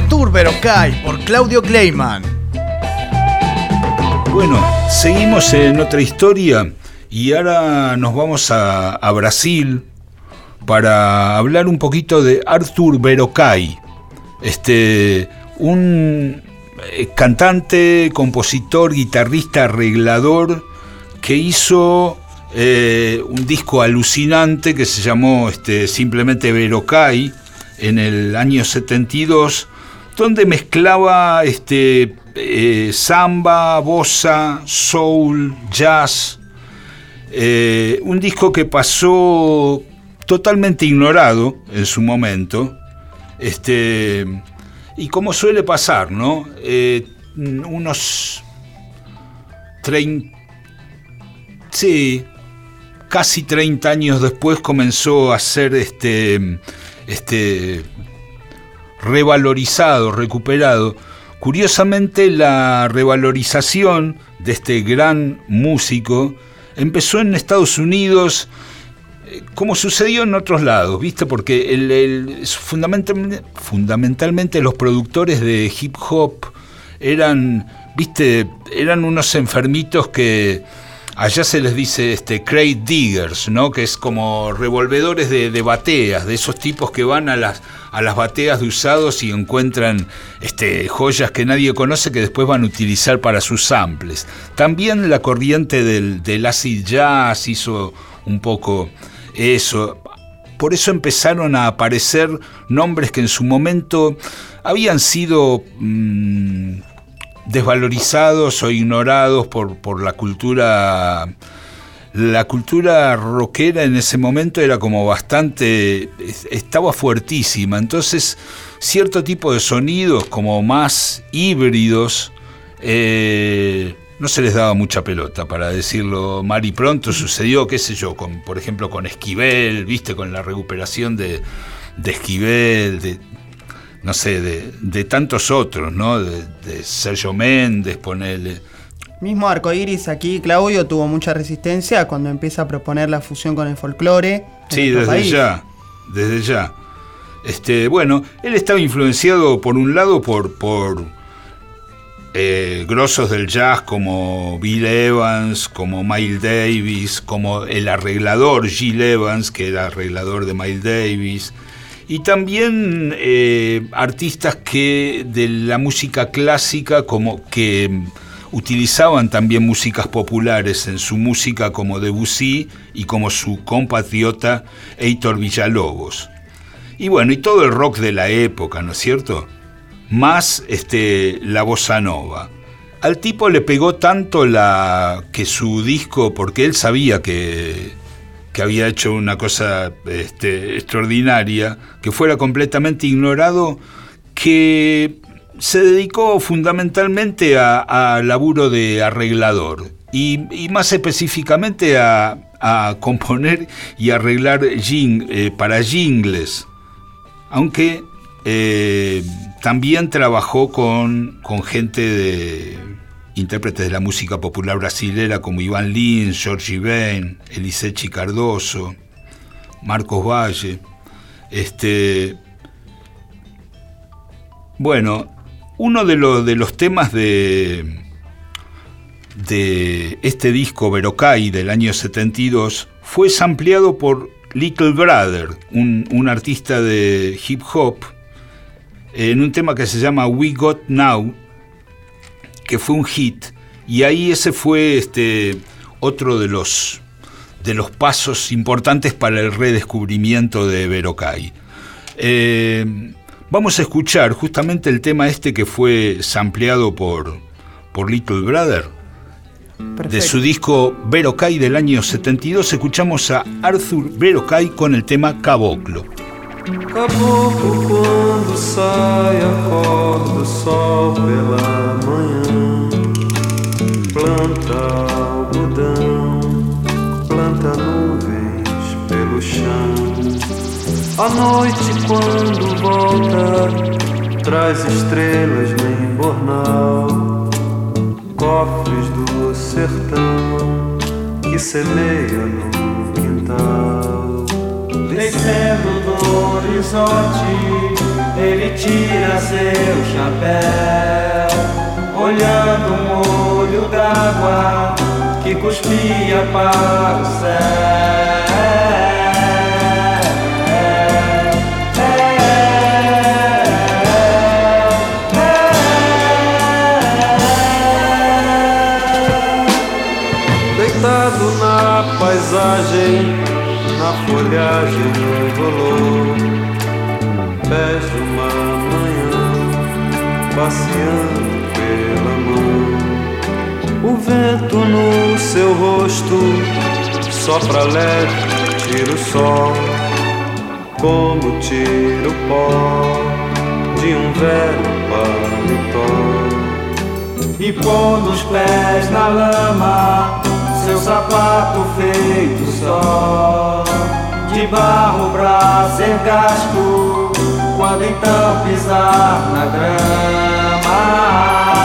Artur Berocay por Claudio Kleiman. Bueno, seguimos en otra historia y ahora nos vamos a, Brasil para hablar un poquito de Artur Berocay, este, un eh, cantante, compositor, guitarrista, arreglador que hizo eh, un disco alucinante que se llamó este, simplemente Verocay en el año 72, donde mezclaba este, eh, samba, bossa, soul, jazz. un disco que pasó totalmente ignorado en su momento. Este, y como suele pasar, ¿no? Eh, unos 30, sí, casi 30 años después comenzó a ser este, este, revalorizado, recuperado. Curiosamente la revalorización de este gran músico empezó en Estados Unidos como sucedió en otros lados, ¿viste? Porque fundamentalmente, fundamentalmente los productores de hip hop eran, ¿viste? Eran unos enfermitos que allá se les dice este, crate diggers, ¿no? Que es como revolvedores de, bateas, de esos tipos que van a las, a las bateas de usados y encuentran este, joyas que nadie conoce que después van a utilizar para sus samples. También la corriente del, del acid jazz hizo un poco eso. Por eso empezaron a aparecer nombres que en su momento habían sido mm, desvalorizados o ignorados por, por la cultura la cultura rockera en ese momento era como bastante, estaba fuertísima, entonces cierto tipo de sonidos como más híbridos eh, no se les daba mucha pelota, para decirlo mal y pronto. Sucedió, qué sé yo, con, por ejemplo, con Esquivel, viste, con la recuperación de, Esquivel, de, no sé, de, tantos otros, ¿no? De, Sergio Méndez, ponele. Mismo Arcoiris aquí, Claudio, tuvo mucha resistencia cuando empieza a proponer la fusión con el folclore. Sí, desde ya, desde ya. Este, bueno, él estaba influenciado por un lado por, por eh, grosos del jazz como Bill Evans, como Miles Davis, como el arreglador Gil Evans, que era arreglador de Miles Davis, y también eh, artistas que de la música clásica como que utilizaban también músicas populares en su música como Debussy y como su compatriota Heitor Villalobos. Y bueno, y todo el rock de la época, ¿no es cierto? más este, la bossa nova. Al tipo le pegó tanto la que su disco, porque él sabía que, que había hecho una cosa este, extraordinaria, que fuera completamente ignorado, que se dedicó fundamentalmente a, laburo de arreglador y, más específicamente a, componer y arreglar eh, para jingles, aunque eh, también trabajó con, gente de intérpretes de la música popular brasilera como Iván Lins, George Ben, Elisechi Cardoso, Marcos Valle. Este, bueno, uno de, de los temas de, de este disco Verocay del año 72 fue sampleado por Little Brother, un, un artista de hip hop en un tema que se llama We Got Now, que fue un hit, y ahí ese fue este, otro de los, de los pasos importantes para el redescubrimiento de Verocay. Eh, vamos a escuchar justamente el tema este que fue sampleado por, por Little Brother. De su disco Verocay del año 72 escuchamos a Arthur Verocay con el tema Caboclo. Caboclo quando sai, acorda o sol pela manhã. Planta algodão, planta nuvens pelo chão. A noite quando volta, traz estrelas no embornal. Cofres do sertão que semeia no quintal descendo do horizonte ele tira seu chapéu, olhando um olho d'água que cuspia para o céu. Deitado na paisagem, na folhagem do dolor, pés de uma manhã, passeando mão. O vento no seu rosto sopra leve, tira o sol, como tira o pó de um velho paletó. E pondo os pés na lama, seu sapato feito só, de barro pra ser gasto, quando então pisar na grama.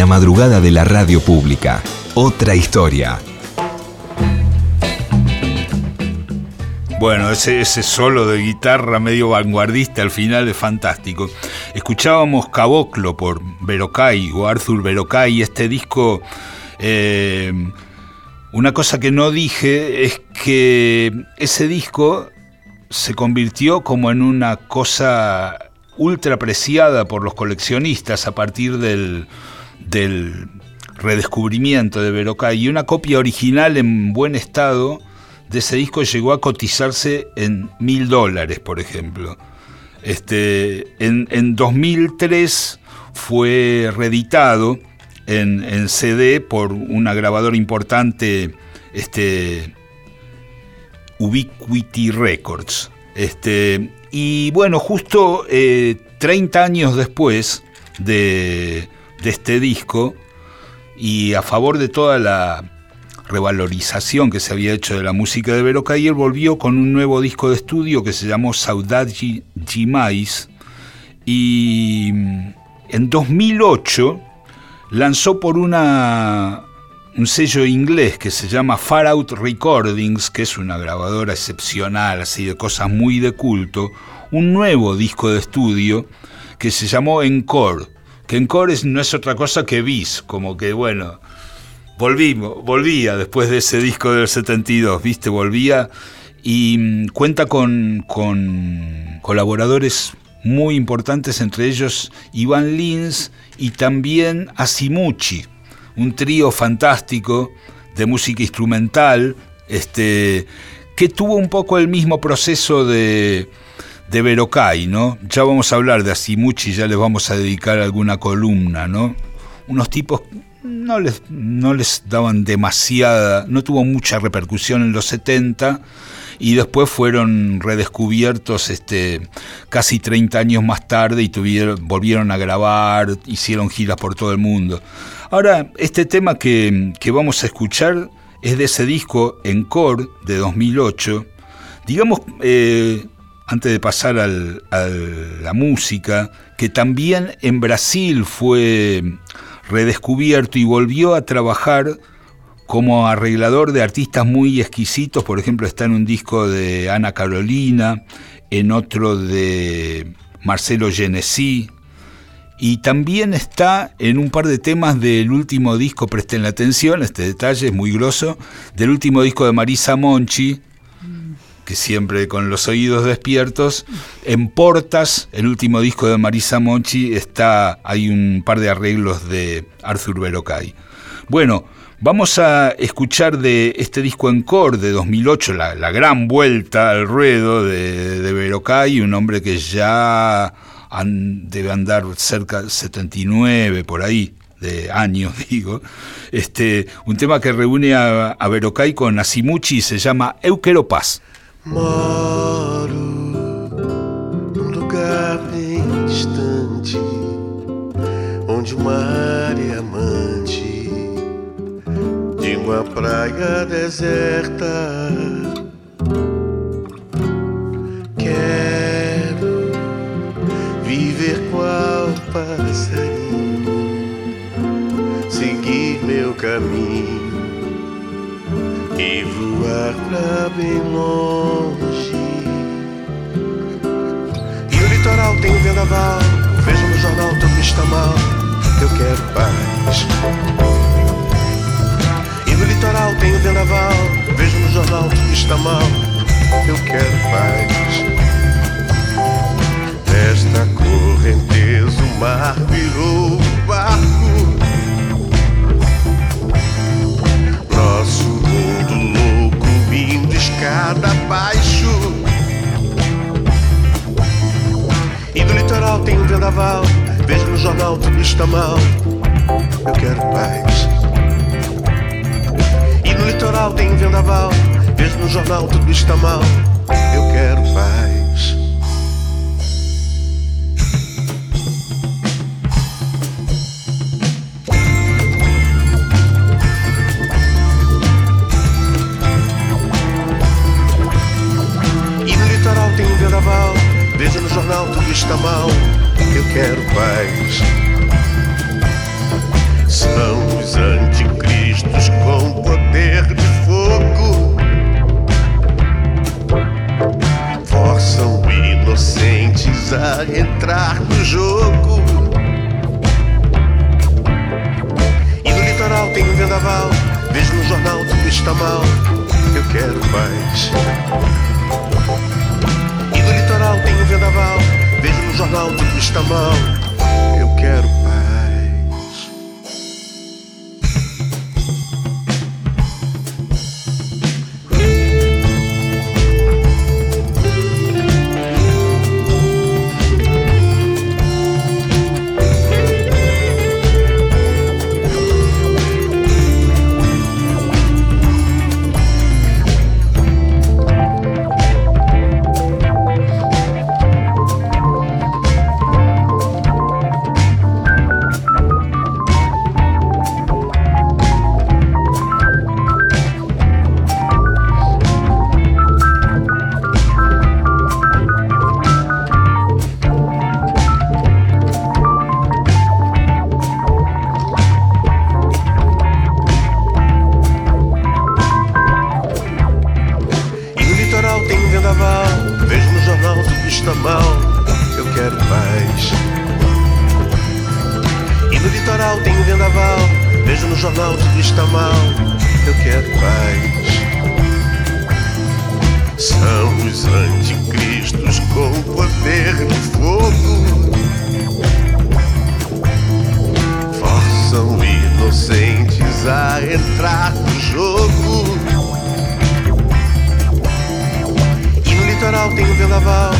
La madrugada de la radio pública. Otra historia. Bueno, ese, solo de guitarra medio vanguardista al final es fantástico. Escuchábamos Caboclo por Verocay o Arthur Verocay, este disco... eh, una cosa que no dije es que ese disco se convirtió como en una cosa ultra apreciada por los coleccionistas a partir del, del redescubrimiento de Verocay y una copia original en buen estado de ese disco llegó a cotizarse en mil dólares, por ejemplo. Este, en, en 2003 fue reeditado en, en CD por una grabadora importante, este, Ubiquity Records. Este, y bueno, justo eh, 30 años después de, de este disco, y a favor de toda la revalorización que se había hecho de la música de Vero Cayer, volvió con un nuevo disco de estudio que se llamó Saudade Demais y mm, en 2008 lanzó por una un sello inglés que se llama Far Out Recordings, que es una grabadora excepcional, así de cosas muy de culto, un nuevo disco de estudio que se llamó Encore. Que Encore es- no es otra cosa que bis, como que bueno, volvimos, volvía después de ese disco del 72, ¿viste? Volvía y mm, cuenta con, con colaboradores muy importantes, entre ellos Iván Lins y también Asimuchi, un trío fantástico de música instrumental, este, que tuvo un poco el mismo proceso de, de Verocay, ¿no? Ya vamos a hablar de Asimuchi, ya les vamos a dedicar alguna columna, ¿no? Unos tipos no les, no les daban demasiada, no tuvo mucha repercusión en los 70 y después fueron redescubiertos este, casi 30 años más tarde y tuvieron, volvieron a grabar, hicieron giras por todo el mundo. Ahora, este tema que, que vamos a escuchar es de ese disco Encore de 2008. Digamos, eh, antes de pasar a la música, que también en Brasil fue redescubierto y volvió a trabajar como arreglador de artistas muy exquisitos, por ejemplo está en un disco de Ana Carolina, en otro de Marcelo Genesi, y también está en un par de temas del último disco, presten la atención, este detalle es muy grosso, del último disco de Marisa Monchi, siempre con los oídos despiertos. En Portas, el último disco de Marisa Monchi, está, hay un par de arreglos de Arthur Verocay. Bueno, Vamos a escuchar de este disco Encore de 2008, la, gran vuelta al ruedo de, de Verocay, un hombre que ya debe andar cerca de 79 por ahí de años, digo. Este, un tema que reúne a, a Verocay con Asimuchi y se llama Eu Quero Paz. Moro num lugar bem distante, onde o mar é amante de uma praia deserta. Quero viver qual passarinho, seguir meu caminho e voar pra bem longe. E o litoral tem vendaval, vejo no jornal tudo está mal. Eu quero paz. E no litoral tem vendaval, vejo no jornal tudo está mal. Eu quero paz. Nesta correnteza o mar virou barco. Vendaval. Vejo no jornal tudo está mal. Eu quero paz. E no litoral tem vendaval. Vejo no jornal tudo está mal. Eu quero paz. E no litoral tem vendaval. Vejo no jornal tudo está mal. Quero paz. São os anticristos com poder de fogo. Forçam inocentes a entrar no jogo. E no litoral tem um vendaval. Vejo no jornal tudo está mal. Eu quero paz. E no litoral tem um vendaval. Vejo no jornal tudo está mal. Eu quero paz. Está mal. Eu quero paz. E no litoral tem um vendaval. Vejo no jornal tudo está mal. Eu quero paz. São os anticristos com poder de fogo. Forçam inocentes a entrar no jogo. E no litoral tem um vendaval.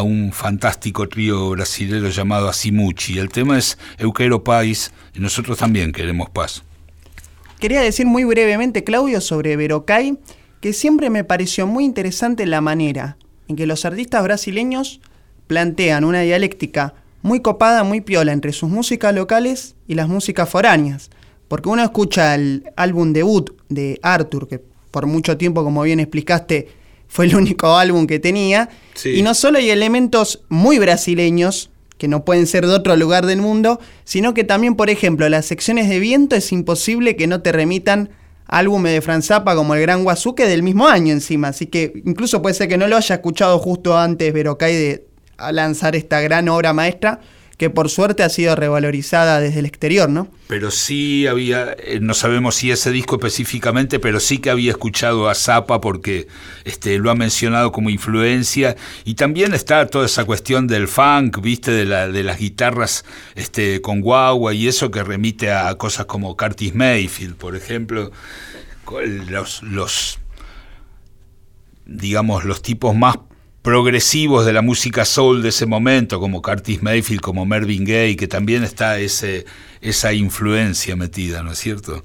un fantástico trío brasilero llamado Asimuchi. El tema es Eu quero paz y nosotros también queremos paz. Quería decir muy brevemente, Claudio, sobre Verocay, que siempre me pareció muy interesante la manera en que los artistas brasileños plantean una dialéctica muy copada, muy piola entre sus músicas locales y las músicas foráneas. Porque uno escucha el álbum debut de Arthur, que por mucho tiempo, como bien explicaste, fue el único álbum que tenía, Sí. y no solo hay elementos muy brasileños, que no pueden ser de otro lugar del mundo, sino que también, por ejemplo, las secciones de viento es imposible que no te remitan álbumes de Franz Zappa como El Gran Guazú que del mismo año encima, así que incluso puede ser que no lo haya escuchado justo antes Verocay de lanzar esta gran obra maestra que por suerte ha sido revalorizada desde el exterior, ¿no? Pero sí había, eh, no sabemos si ese disco específicamente, pero sí que había escuchado a Zappa porque este, lo ha mencionado como influencia. Y también está toda esa cuestión del funk, viste, de, la, de las guitarras este, con guagua y eso que remite a cosas como Curtis Mayfield, por ejemplo. Los, los digamos, los tipos más progresivos de la música soul de ese momento, como Curtis Mayfield, como Mervyn Gaye, que también está ese, esa influencia metida, ¿no es cierto?